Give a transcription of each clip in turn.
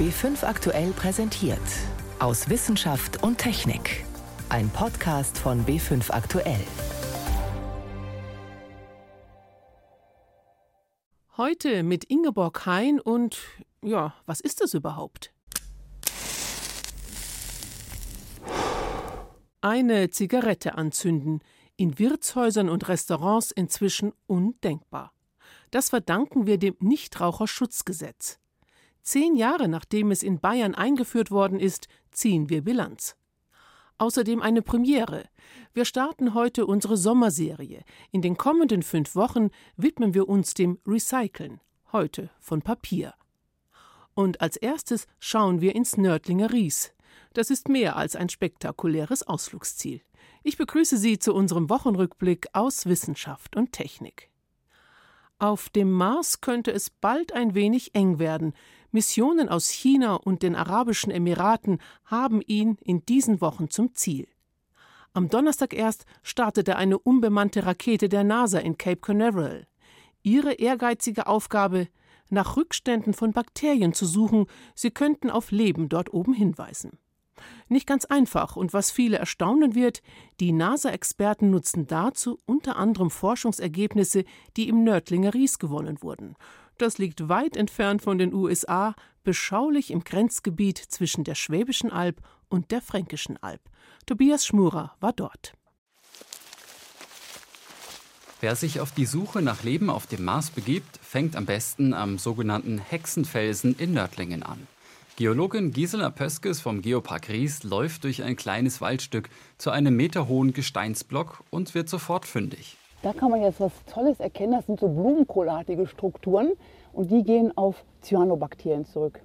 B5 aktuell präsentiert. Aus Wissenschaft und Technik. Ein Podcast von B5 aktuell. Heute mit Ingeborg Hein und ja, was ist das überhaupt? Eine Zigarette anzünden, in Wirtshäusern und Restaurants inzwischen undenkbar. Das verdanken wir dem Nichtraucherschutzgesetz. Zehn Jahre nachdem es in Bayern eingeführt worden ist, ziehen wir Bilanz. Außerdem eine Premiere. Wir starten heute unsere Sommerserie. In den kommenden fünf Wochen widmen wir uns dem Recyceln, heute von Papier. Und als erstes schauen wir ins Nördlinger Ries. Das ist mehr als ein spektakuläres Ausflugsziel. Ich begrüße Sie zu unserem Wochenrückblick aus Wissenschaft und Technik. Auf dem Mars könnte es bald ein wenig eng werden. Missionen aus China und den Arabischen Emiraten haben ihn in diesen Wochen zum Ziel. Am Donnerstag erst startete eine unbemannte Rakete der NASA in Cape Canaveral. Ihre ehrgeizige Aufgabe, nach Rückständen von Bakterien zu suchen, sie könnten auf Leben dort oben hinweisen. Nicht ganz einfach und was viele erstaunen wird, die NASA-Experten nutzen dazu unter anderem Forschungsergebnisse, die im Nördlinger Ries gewonnen wurden. Das liegt weit entfernt von den USA, beschaulich im Grenzgebiet zwischen der Schwäbischen Alb und der Fränkischen Alb. Tobias Schmurer war dort. Wer sich auf die Suche nach Leben auf dem Mars begibt, fängt am besten am sogenannten Hexenfelsen in Nördlingen an. Geologin Gisela Pöskes vom Geopark Ries läuft durch ein kleines Waldstück zu einem meterhohen Gesteinsblock und wird sofort fündig. Da kann man jetzt was Tolles erkennen. Das sind so blumenkohlartige Strukturen und die gehen auf Cyanobakterien zurück.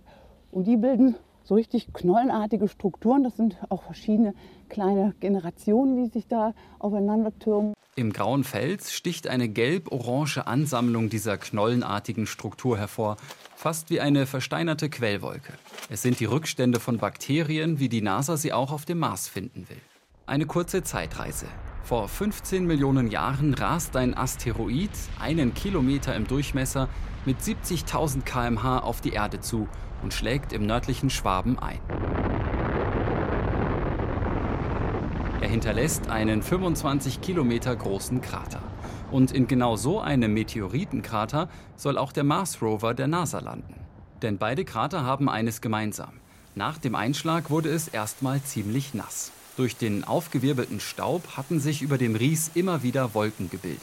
Und die bilden so richtig knollenartige Strukturen. Das sind auch verschiedene kleine Generationen, die sich da aufeinander türmen. Im grauen Fels sticht eine gelb-orange Ansammlung dieser knollenartigen Struktur hervor, fast wie eine versteinerte Quellwolke. Es sind die Rückstände von Bakterien, wie die NASA sie auch auf dem Mars finden will. Eine kurze Zeitreise. Vor 15 Millionen Jahren rast ein Asteroid, einen Kilometer im Durchmesser, mit 70.000 km/h auf die Erde zu und schlägt im nördlichen Schwaben ein. Er hinterlässt einen 25 Kilometer großen Krater. Und in genau so einem Meteoritenkrater soll auch der Mars Rover der NASA landen. Denn beide Krater haben eines gemeinsam. Nach dem Einschlag wurde es erstmal ziemlich nass. Durch den aufgewirbelten Staub hatten sich über dem Ries immer wieder Wolken gebildet.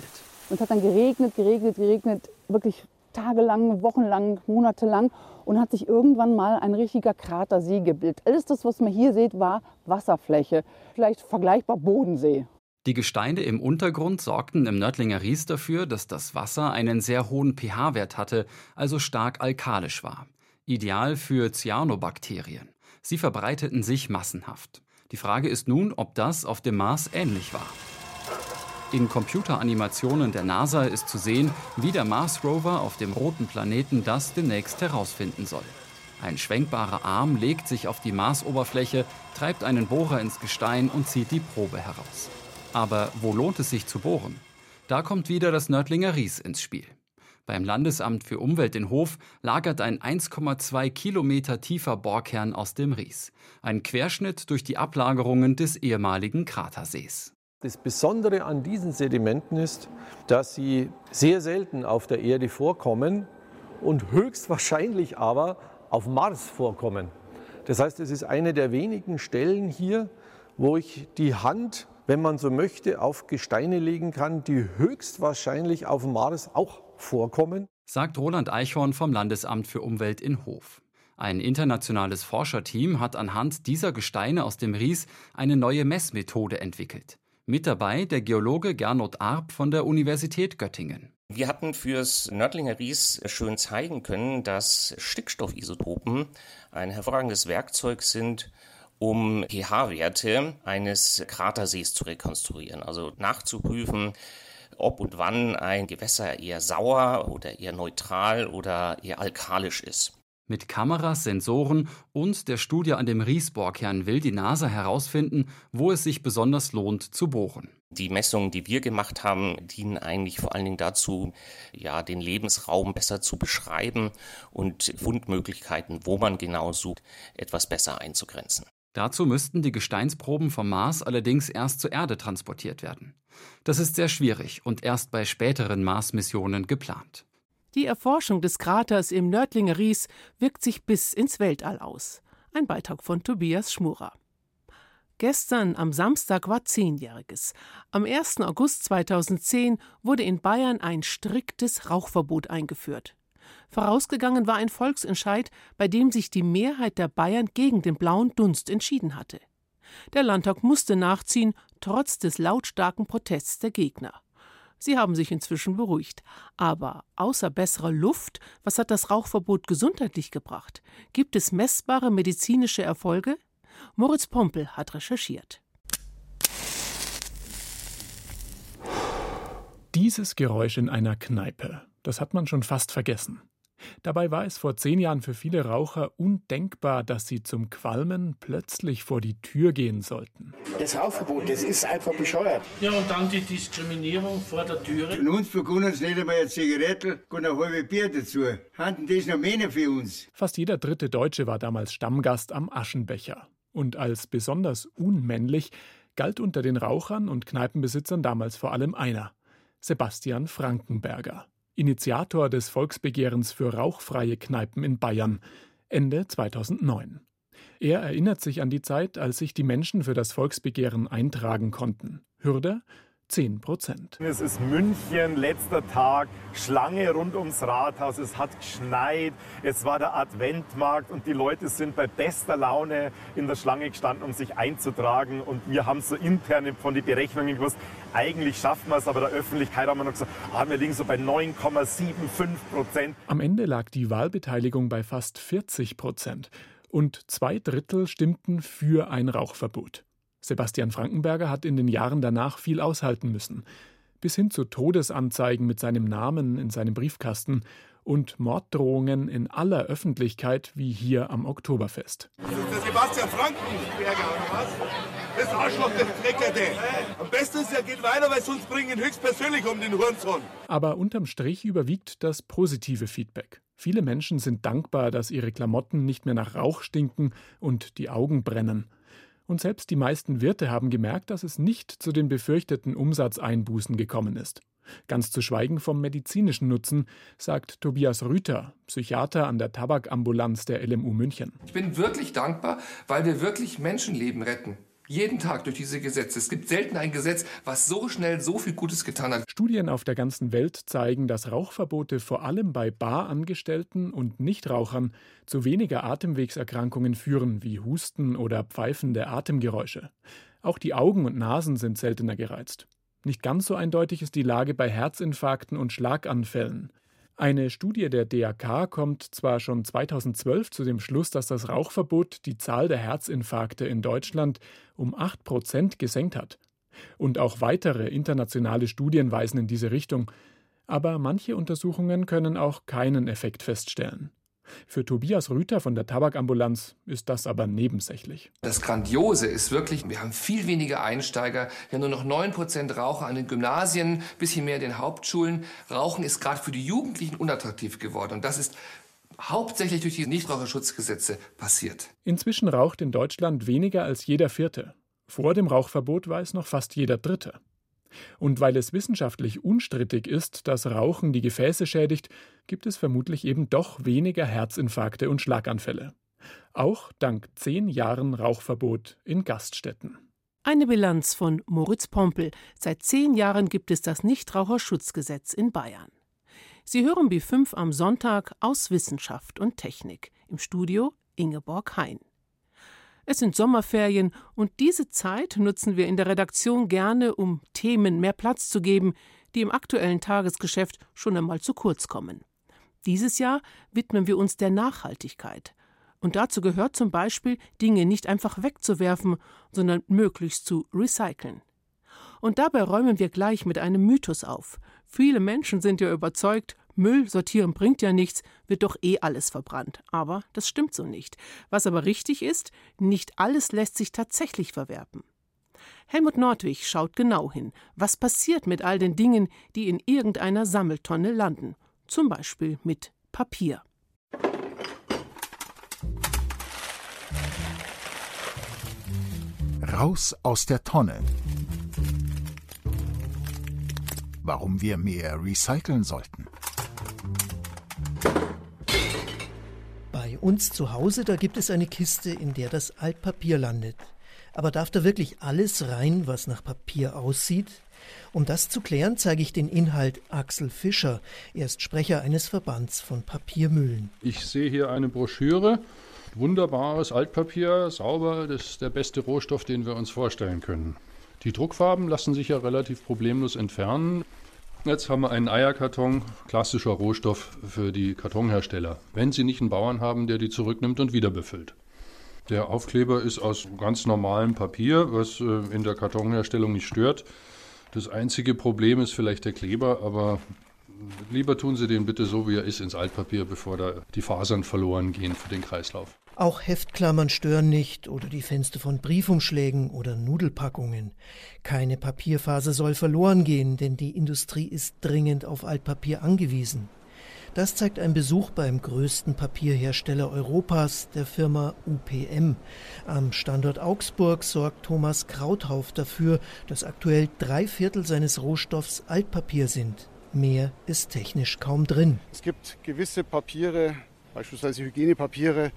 Und es hat dann geregnet, geregnet, geregnet, wirklich tagelang, wochenlang, monatelang und hat sich irgendwann mal ein richtiger Kratersee gebildet. Alles das, was man hier sieht, war Wasserfläche, vielleicht vergleichbar Bodensee. Die Gesteine im Untergrund sorgten im Nördlinger Ries dafür, dass das Wasser einen sehr hohen pH-Wert hatte, also stark alkalisch war. Ideal für Cyanobakterien. Sie verbreiteten sich massenhaft. Die Frage ist nun, ob das auf dem Mars ähnlich war. In Computeranimationen der NASA ist zu sehen, wie der Mars Rover auf dem roten Planeten das demnächst herausfinden soll. Ein schwenkbarer Arm legt sich auf die Marsoberfläche, treibt einen Bohrer ins Gestein und zieht die Probe heraus. Aber wo lohnt es sich zu bohren? Da kommt wieder das Nördlinger Ries ins Spiel. Beim Landesamt für Umwelt in Hof lagert ein 1,2 Kilometer tiefer Bohrkern aus dem Ries. Ein Querschnitt durch die Ablagerungen des ehemaligen Kratersees. Das Besondere an diesen Sedimenten ist, dass sie sehr selten auf der Erde vorkommen und höchstwahrscheinlich aber auf Mars vorkommen. Das heißt, es ist eine der wenigen Stellen hier, wo ich die Hand, wenn man so möchte, auf Gesteine legen kann, die höchstwahrscheinlich auf Mars auch vorkommen. Sagt Roland Eichhorn vom Landesamt für Umwelt in Hof. Ein internationales Forscherteam hat anhand dieser Gesteine aus dem Ries eine neue Messmethode entwickelt. Mit dabei der Geologe Gernot Arp von der Universität Göttingen. Wir hatten fürs Nördlinger Ries schön zeigen können, dass Stickstoffisotopen ein hervorragendes Werkzeug sind, um pH-Werte eines Kratersees zu rekonstruieren, also nachzuprüfen, ob und wann ein Gewässer eher sauer oder eher neutral oder eher alkalisch ist. Mit Kameras, Sensoren und der Studie an dem Riesbohrkern will die NASA herausfinden, wo es sich besonders lohnt zu bohren. Die Messungen, die wir gemacht haben, dienen eigentlich vor allen Dingen dazu, ja, den Lebensraum besser zu beschreiben und Fundmöglichkeiten, wo man genau sucht, etwas besser einzugrenzen. Dazu müssten die Gesteinsproben vom Mars allerdings erst zur Erde transportiert werden. Das ist sehr schwierig und erst bei späteren Mars-Missionen geplant. Die Erforschung des Kraters im Nördlinger Ries wirkt sich bis ins Weltall aus. Ein Beitrag von Tobias Schmurer. Gestern am Samstag war Zehnjähriges. Am 1. August 2010 wurde in Bayern ein striktes Rauchverbot eingeführt. Vorausgegangen war ein Volksentscheid, bei dem sich die Mehrheit der Bayern gegen den blauen Dunst entschieden hatte. Der Landtag musste nachziehen, trotz des lautstarken Protests der Gegner. Sie haben sich inzwischen beruhigt. Aber außer besserer Luft, was hat das Rauchverbot gesundheitlich gebracht? Gibt es messbare medizinische Erfolge? Moritz Pompel hat recherchiert. Dieses Geräusch in einer Kneipe, das hat man schon fast vergessen. Dabei war es vor zehn Jahren für viele Raucher undenkbar, dass sie zum Qualmen plötzlich vor die Tür gehen sollten. Das Rauchverbot, das ist einfach bescheuert. Ja, und dann die Diskriminierung vor der Tür. Und uns bekommen uns nicht einmal eine Zigarette und ein halbes Bier dazu. Hatten das noch mehr für uns. Fast jeder dritte Deutsche war damals Stammgast am Aschenbecher. Und als besonders unmännlich galt unter den Rauchern und Kneipenbesitzern damals vor allem einer: Sebastian Frankenberger. Initiator des Volksbegehrens für rauchfreie Kneipen in Bayern, Ende 2009. Er erinnert sich an die Zeit, als sich die Menschen für das Volksbegehren eintragen konnten. Hürde 10 Prozent. Es ist München, letzter Tag, Schlange rund ums Rathaus, es hat geschneit, es war der Adventmarkt und die Leute sind bei bester Laune in der Schlange gestanden, um sich einzutragen. Und wir haben so intern von den Berechnungen gewusst, eigentlich schaffen wir es, aber der Öffentlichkeit haben wir noch gesagt, ah, wir liegen so bei 9,75 Prozent. Am Ende lag die Wahlbeteiligung bei fast 40 Prozent und zwei Drittel stimmten für ein Rauchverbot. Sebastian Frankenberger hat in den Jahren danach viel aushalten müssen. Bis hin zu Todesanzeigen mit seinem Namen in seinem Briefkasten und Morddrohungen in aller Öffentlichkeit wie hier am Oktoberfest. Das ist der Sebastian Frankenberger, oder was? Das Arschloch, das Dreckerte. Am besten ist, er geht weiter, weil sonst bringen ihn höchstpersönlich um den Hurensohn. Aber unterm Strich überwiegt das positive Feedback. Viele Menschen sind dankbar, dass ihre Klamotten nicht mehr nach Rauch stinken und die Augen brennen. Und selbst die meisten Wirte haben gemerkt, dass es nicht zu den befürchteten Umsatzeinbußen gekommen ist. Ganz zu schweigen vom medizinischen Nutzen, sagt Tobias Rüther, Psychiater an der Tabakambulanz der LMU München. Ich bin wirklich dankbar, weil wir wirklich Menschenleben retten. Jeden Tag durch diese Gesetze. Es gibt selten ein Gesetz, was so schnell so viel Gutes getan hat. Studien auf der ganzen Welt zeigen, dass Rauchverbote vor allem bei Barangestellten und Nichtrauchern zu weniger Atemwegserkrankungen führen, wie Husten oder pfeifende Atemgeräusche. Auch die Augen und Nasen sind seltener gereizt. Nicht ganz so eindeutig ist die Lage bei Herzinfarkten und Schlaganfällen. Eine Studie der DAK kommt zwar schon 2012 zu dem Schluss, dass das Rauchverbot die Zahl der Herzinfarkte in Deutschland um 8 Prozent gesenkt hat. Und auch weitere internationale Studien weisen in diese Richtung. Aber manche Untersuchungen können auch keinen Effekt feststellen. Für Tobias Rüther von der Tabakambulanz ist das aber nebensächlich. Das Grandiose ist wirklich, wir haben viel weniger Einsteiger, wir haben nur noch 9% Raucher an den Gymnasien, bisschen mehr in den Hauptschulen. Rauchen ist gerade für die Jugendlichen unattraktiv geworden und das ist hauptsächlich durch die Nichtraucherschutzgesetze passiert. Inzwischen raucht in Deutschland weniger als jeder Vierte. Vor dem Rauchverbot war es noch fast jeder Dritte. Und weil es wissenschaftlich unstrittig ist, dass Rauchen die Gefäße schädigt, gibt es vermutlich eben doch weniger Herzinfarkte und Schlaganfälle. Auch dank zehn Jahren Rauchverbot in Gaststätten. Eine Bilanz von Moritz Pompel. Seit zehn Jahren gibt es das Nichtraucherschutzgesetz in Bayern. Sie hören B5 am Sonntag aus Wissenschaft und Technik. Im Studio Ingeborg Hein. Es sind Sommerferien und diese Zeit nutzen wir in der Redaktion gerne, um Themen mehr Platz zu geben, die im aktuellen Tagesgeschäft schon einmal zu kurz kommen. Dieses Jahr widmen wir uns der Nachhaltigkeit. Und dazu gehört zum Beispiel, Dinge nicht einfach wegzuwerfen, sondern möglichst zu recyceln. Und dabei räumen wir gleich mit einem Mythos auf. Viele Menschen sind ja überzeugt, Müll sortieren bringt ja nichts, wird doch eh alles verbrannt. Aber das stimmt so nicht. Was aber richtig ist, nicht alles lässt sich tatsächlich verwerten. Helmut Nordwig schaut genau hin, was passiert mit all den Dingen, die in irgendeiner Sammeltonne landen. Zum Beispiel mit Papier. Raus aus der Tonne. Warum wir mehr recyceln sollten. Bei uns zu Hause, da gibt es eine Kiste, in der das Altpapier landet. Aber darf da wirklich alles rein, was nach Papier aussieht? Um das zu klären, zeige ich den Inhalt Axel Fischer. Er ist Sprecher eines Verbands von Papiermühlen. Ich sehe hier eine Broschüre. Wunderbares Altpapier, sauber, das ist der beste Rohstoff, den wir uns vorstellen können. Die Druckfarben lassen sich ja relativ problemlos entfernen. Jetzt haben wir einen Eierkarton, klassischer Rohstoff für die Kartonhersteller, wenn sie nicht einen Bauern haben, der die zurücknimmt und wieder befüllt. Der Aufkleber ist aus ganz normalem Papier, was äh, in der Kartonherstellung nicht stört. Das einzige Problem ist vielleicht der Kleber, aber lieber tun Sie den bitte so, wie er ist, ins Altpapier, bevor da die Fasern verloren gehen für den Kreislauf. Auch Heftklammern stören nicht oder die Fenster von Briefumschlägen oder Nudelpackungen. Keine Papierfaser soll verloren gehen, denn die Industrie ist dringend auf Altpapier angewiesen. Das zeigt ein Besuch beim größten Papierhersteller Europas, der Firma UPM. Am Standort Augsburg sorgt Thomas Krauthauf dafür, dass aktuell drei Viertel seines Rohstoffs Altpapier sind. Mehr ist technisch kaum drin. Es gibt gewisse Papiere, beispielsweise Hygienepapiere,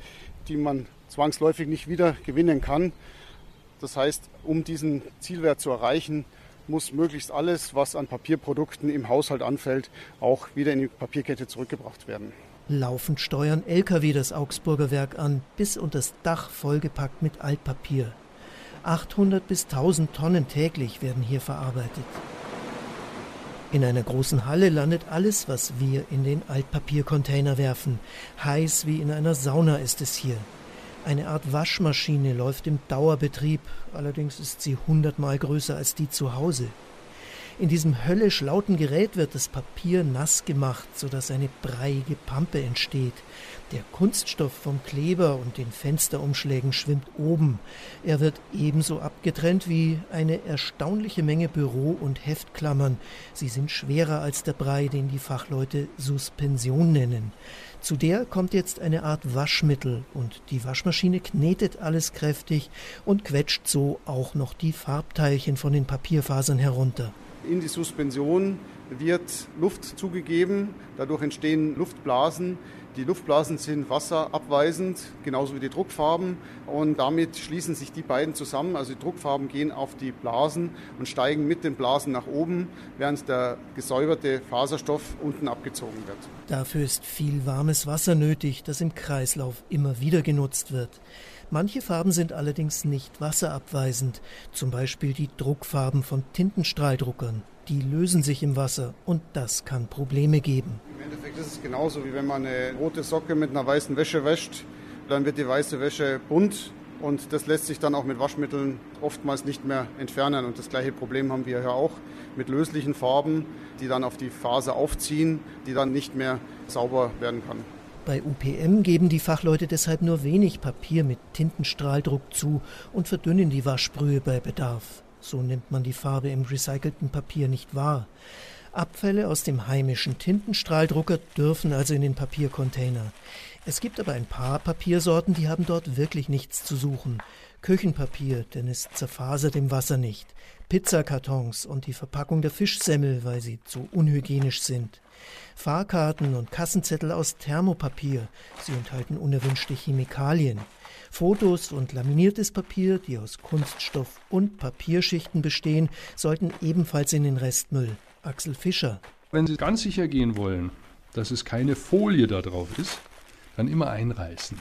die man zwangsläufig nicht wieder gewinnen kann. Das heißt, um diesen Zielwert zu erreichen, muss möglichst alles, was an Papierprodukten im Haushalt anfällt, auch wieder in die Papierkette zurückgebracht werden. Laufend steuern Lkw das Augsburger Werk an, bis unter das Dach vollgepackt mit Altpapier. 800 bis 1000 Tonnen täglich werden hier verarbeitet. In einer großen Halle landet alles, was wir in den Altpapiercontainer werfen. Heiß wie in einer Sauna ist es hier. Eine Art Waschmaschine läuft im Dauerbetrieb, allerdings ist sie hundertmal größer als die zu Hause. In diesem höllisch lauten Gerät wird das Papier nass gemacht, sodass eine breiige Pampe entsteht. Der Kunststoff vom Kleber und den Fensterumschlägen schwimmt oben. Er wird ebenso abgetrennt wie eine erstaunliche Menge Büro- und Heftklammern. Sie sind schwerer als der Brei, den die Fachleute Suspension nennen. Zu der kommt jetzt eine Art Waschmittel und die Waschmaschine knetet alles kräftig und quetscht so auch noch die Farbteilchen von den Papierfasern herunter. In die Suspension wird Luft zugegeben, dadurch entstehen Luftblasen. Die Luftblasen sind wasserabweisend, genauso wie die Druckfarben. Und damit schließen sich die beiden zusammen. Also die Druckfarben gehen auf die Blasen und steigen mit den Blasen nach oben, während der gesäuberte Faserstoff unten abgezogen wird. Dafür ist viel warmes Wasser nötig, das im Kreislauf immer wieder genutzt wird. Manche Farben sind allerdings nicht wasserabweisend, zum Beispiel die Druckfarben von Tintenstrahldruckern. Die lösen sich im Wasser und das kann Probleme geben. Im Endeffekt ist es genauso, wie wenn man eine rote Socke mit einer weißen Wäsche wäscht. Dann wird die weiße Wäsche bunt und das lässt sich dann auch mit Waschmitteln oftmals nicht mehr entfernen. Und das gleiche Problem haben wir ja auch mit löslichen Farben, die dann auf die Faser aufziehen, die dann nicht mehr sauber werden kann. Bei UPM geben die Fachleute deshalb nur wenig Papier mit Tintenstrahldruck zu und verdünnen die Waschbrühe bei Bedarf. So nimmt man die Farbe im recycelten Papier nicht wahr. Abfälle aus dem heimischen Tintenstrahldrucker dürfen also in den Papiercontainer. Es gibt aber ein paar Papiersorten, die haben dort wirklich nichts zu suchen. Küchenpapier, denn es zerfasert im Wasser nicht. Pizzakartons und die Verpackung der Fischsemmel, weil sie zu unhygienisch sind. Fahrkarten und Kassenzettel aus Thermopapier. Sie enthalten unerwünschte Chemikalien. Fotos und laminiertes Papier, die aus Kunststoff und Papierschichten bestehen, sollten ebenfalls in den Restmüll. Axel Fischer. Wenn Sie ganz sicher gehen wollen, dass es keine Folie da drauf ist, dann immer einreißen.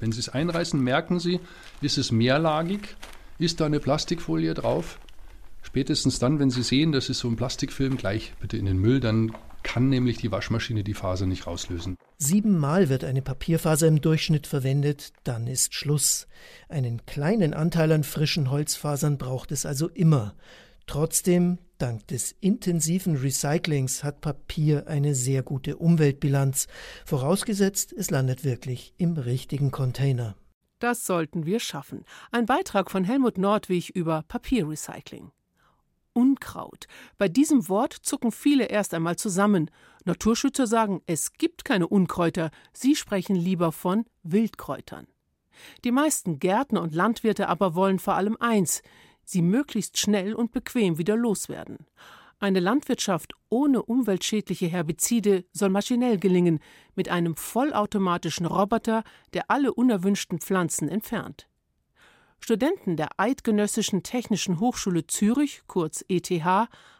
Wenn Sie es einreißen, merken Sie, ist es mehrlagig, ist da eine Plastikfolie drauf. Spätestens dann, wenn Sie sehen, das ist so ein Plastikfilm, gleich bitte in den Müll, dann kann nämlich die Waschmaschine die Faser nicht rauslösen. Siebenmal wird eine Papierfaser im Durchschnitt verwendet, dann ist Schluss. Einen kleinen Anteil an frischen Holzfasern braucht es also immer. Trotzdem Dank des intensiven Recyclings hat Papier eine sehr gute Umweltbilanz, vorausgesetzt es landet wirklich im richtigen Container. Das sollten wir schaffen. Ein Beitrag von Helmut Nordwig über Papierrecycling. Unkraut. Bei diesem Wort zucken viele erst einmal zusammen. Naturschützer sagen, es gibt keine Unkräuter, sie sprechen lieber von Wildkräutern. Die meisten Gärtner und Landwirte aber wollen vor allem eins, sie möglichst schnell und bequem wieder loswerden. Eine Landwirtschaft ohne umweltschädliche Herbizide soll maschinell gelingen, mit einem vollautomatischen Roboter, der alle unerwünschten Pflanzen entfernt. Studenten der Eidgenössischen Technischen Hochschule Zürich, kurz ETH,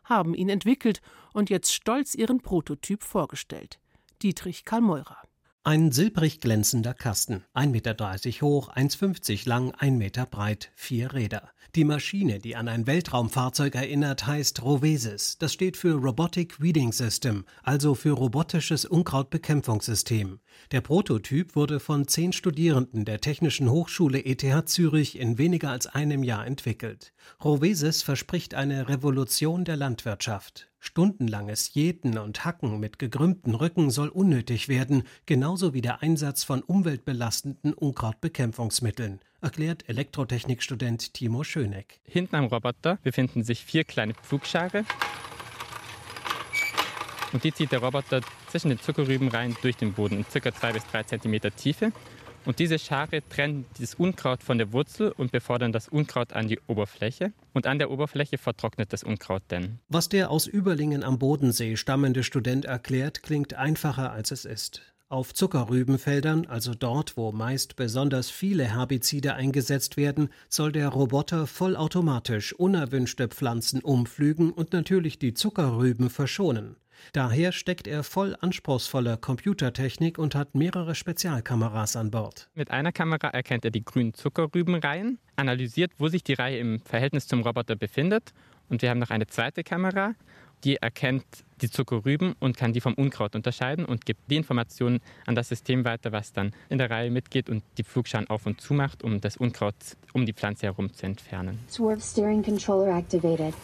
haben ihn entwickelt und jetzt stolz ihren Prototyp vorgestellt. Dietrich Karl Ein silbrig glänzender Kasten, 1,30 Meter hoch, 1,50 lang, 1 Meter breit, vier Räder. Die Maschine, die an ein Weltraumfahrzeug erinnert, heißt Rovesis. Das steht für Robotic Weeding System, also für robotisches Unkrautbekämpfungssystem. Der Prototyp wurde von zehn Studierenden der Technischen Hochschule ETH Zürich in weniger als einem Jahr entwickelt. Rovesis verspricht eine Revolution der Landwirtschaft. Stundenlanges Jäten und Hacken mit gekrümmten Rücken soll unnötig werden, genauso wie der Einsatz von umweltbelastenden Unkrautbekämpfungsmitteln erklärt Elektrotechnikstudent Timo Schöneck. Hinten am Roboter befinden sich vier kleine Pflugschare. Und die zieht der Roboter zwischen den Zuckerrüben rein durch den Boden in ca. 2 bis 3 cm Tiefe. Und diese Schare trennen das Unkraut von der Wurzel und befördern das Unkraut an die Oberfläche. Und an der Oberfläche vertrocknet das Unkraut dann. Was der aus Überlingen am Bodensee stammende Student erklärt, klingt einfacher als es ist. Auf Zuckerrübenfeldern, also dort, wo meist besonders viele Herbizide eingesetzt werden, soll der Roboter vollautomatisch unerwünschte Pflanzen umflügen und natürlich die Zuckerrüben verschonen. Daher steckt er voll anspruchsvoller Computertechnik und hat mehrere Spezialkameras an Bord. Mit einer Kamera erkennt er die grünen Zuckerrübenreihen, analysiert, wo sich die Reihe im Verhältnis zum Roboter befindet und wir haben noch eine zweite Kamera die erkennt die Zuckerrüben und kann die vom Unkraut unterscheiden und gibt die Informationen an das System weiter, was dann in der Reihe mitgeht und die Flugscharen auf und zu macht, um das Unkraut um die Pflanze herum zu entfernen. Swerve Steering Controller activated.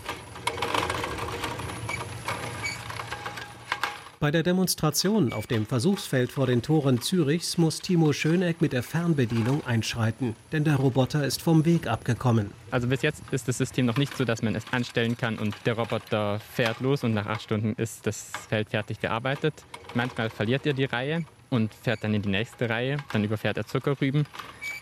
Bei der Demonstration auf dem Versuchsfeld vor den Toren Zürichs muss Timo Schöneck mit der Fernbedienung einschreiten, denn der Roboter ist vom Weg abgekommen. Also bis jetzt ist das System noch nicht so, dass man es anstellen kann und der Roboter fährt los und nach acht Stunden ist das Feld fertig bearbeitet. Manchmal verliert er die Reihe und fährt dann in die nächste Reihe, dann überfährt er Zuckerrüben.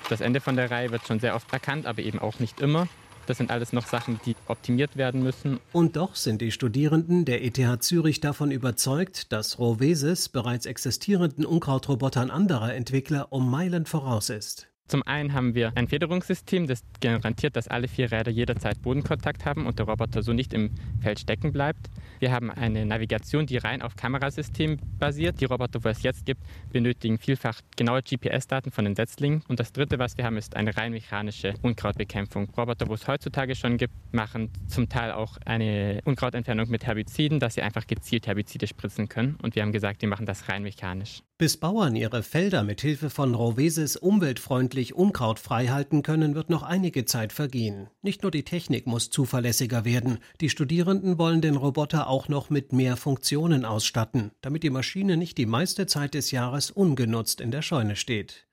Das Ende von der Reihe wird schon sehr oft erkannt, aber eben auch nicht immer. Das sind alles noch Sachen, die optimiert werden müssen. Und doch sind die Studierenden der ETH Zürich davon überzeugt, dass Rovesis bereits existierenden Unkrautrobotern anderer Entwickler um Meilen voraus ist. Zum einen haben wir ein Federungssystem, das garantiert, dass alle vier Räder jederzeit Bodenkontakt haben und der Roboter so nicht im Feld stecken bleibt. Wir haben eine Navigation, die rein auf Kamerasystem basiert. Die Roboter, wo es jetzt gibt, benötigen vielfach genaue GPS-Daten von den Setzlingen. Und das dritte, was wir haben, ist eine rein mechanische Unkrautbekämpfung. Roboter, wo es heutzutage schon gibt, machen zum Teil auch eine Unkrautentfernung mit Herbiziden, dass sie einfach gezielt Herbizide spritzen können. Und wir haben gesagt, die machen das rein mechanisch. Bis Bauern ihre Felder mit Hilfe von Rovesis umweltfreundlich unkrautfrei halten können, wird noch einige Zeit vergehen. Nicht nur die Technik muss zuverlässiger werden, die Studierenden wollen den Roboter auch noch mit mehr Funktionen ausstatten, damit die Maschine nicht die meiste Zeit des Jahres ungenutzt in der Scheune steht.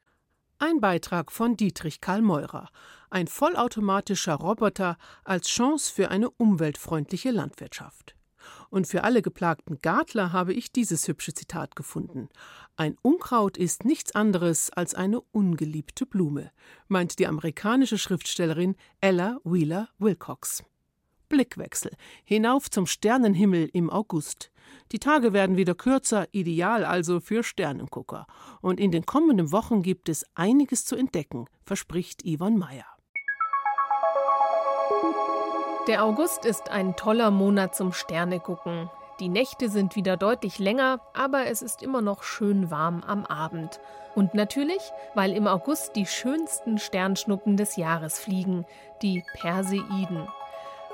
Ein Beitrag von Dietrich Karl Meurer. Ein vollautomatischer Roboter als Chance für eine umweltfreundliche Landwirtschaft. Und für alle geplagten Gartler habe ich dieses hübsche Zitat gefunden. Ein Unkraut ist nichts anderes als eine ungeliebte Blume, meint die amerikanische Schriftstellerin Ella Wheeler Wilcox. Blickwechsel hinauf zum Sternenhimmel im August. Die Tage werden wieder kürzer, ideal also für Sternengucker. Und in den kommenden Wochen gibt es einiges zu entdecken, verspricht Yvonne Meyer. Der August ist ein toller Monat zum Sternegucken. Die Nächte sind wieder deutlich länger, aber es ist immer noch schön warm am Abend. Und natürlich, weil im August die schönsten Sternschnuppen des Jahres fliegen, die Perseiden.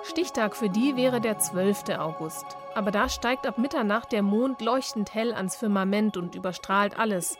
Stichtag für die wäre der 12. August. Aber da steigt ab Mitternacht der Mond leuchtend hell ans Firmament und überstrahlt alles.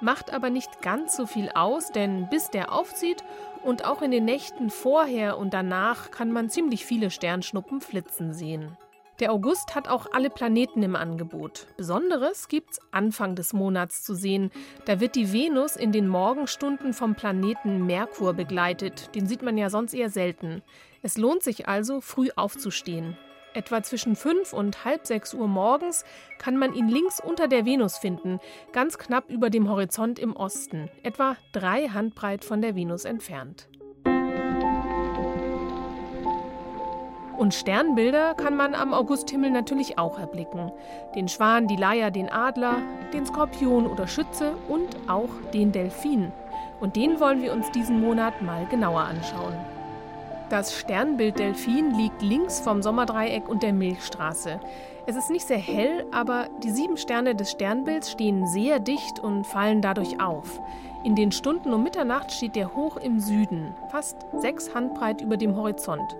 Macht aber nicht ganz so viel aus, denn bis der aufzieht und auch in den Nächten vorher und danach kann man ziemlich viele Sternschnuppen flitzen sehen. Der August hat auch alle Planeten im Angebot. Besonderes gibt's Anfang des Monats zu sehen. Da wird die Venus in den Morgenstunden vom Planeten Merkur begleitet. Den sieht man ja sonst eher selten. Es lohnt sich also, früh aufzustehen. Etwa zwischen 5 und halb 6 Uhr morgens kann man ihn links unter der Venus finden, ganz knapp über dem Horizont im Osten, etwa drei Handbreit von der Venus entfernt. Und Sternbilder kann man am Augusthimmel natürlich auch erblicken. Den Schwan, die Leier, den Adler, den Skorpion oder Schütze und auch den Delfin. Und den wollen wir uns diesen Monat mal genauer anschauen. Das Sternbild Delfin liegt links vom Sommerdreieck und der Milchstraße. Es ist nicht sehr hell, aber die sieben Sterne des Sternbilds stehen sehr dicht und fallen dadurch auf. In den Stunden um Mitternacht steht der hoch im Süden, fast sechs Handbreit über dem Horizont.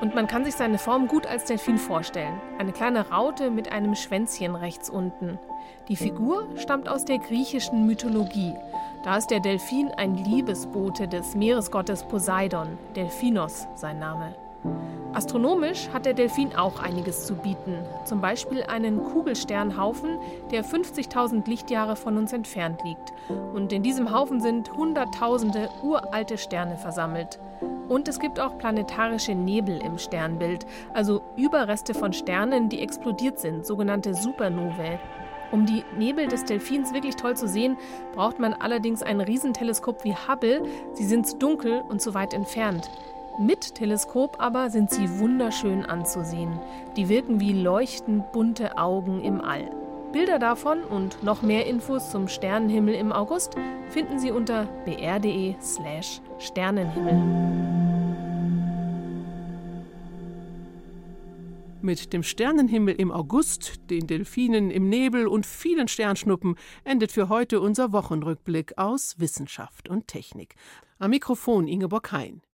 Und man kann sich seine Form gut als Delfin vorstellen. Eine kleine Raute mit einem Schwänzchen rechts unten. Die Figur stammt aus der griechischen Mythologie. Da ist der Delfin ein Liebesbote des Meeresgottes Poseidon, Delphinos sein Name. Astronomisch hat der Delfin auch einiges zu bieten. Zum Beispiel einen Kugelsternhaufen, der 50.000 Lichtjahre von uns entfernt liegt. Und in diesem Haufen sind Hunderttausende uralte Sterne versammelt. Und es gibt auch planetarische Nebel im Sternbild, also Überreste von Sternen, die explodiert sind, sogenannte Supernovae. Um die Nebel des Delfins wirklich toll zu sehen, braucht man allerdings ein Riesenteleskop wie Hubble. Sie sind zu dunkel und zu weit entfernt. Mit Teleskop aber sind sie wunderschön anzusehen. Die wirken wie leuchtend bunte Augen im All. Bilder davon und noch mehr Infos zum Sternenhimmel im August finden Sie unter br.de/slash Sternenhimmel. Mit dem Sternenhimmel im August, den Delfinen im Nebel und vielen Sternschnuppen endet für heute unser Wochenrückblick aus Wissenschaft und Technik. Am Mikrofon Ingeborg Hein.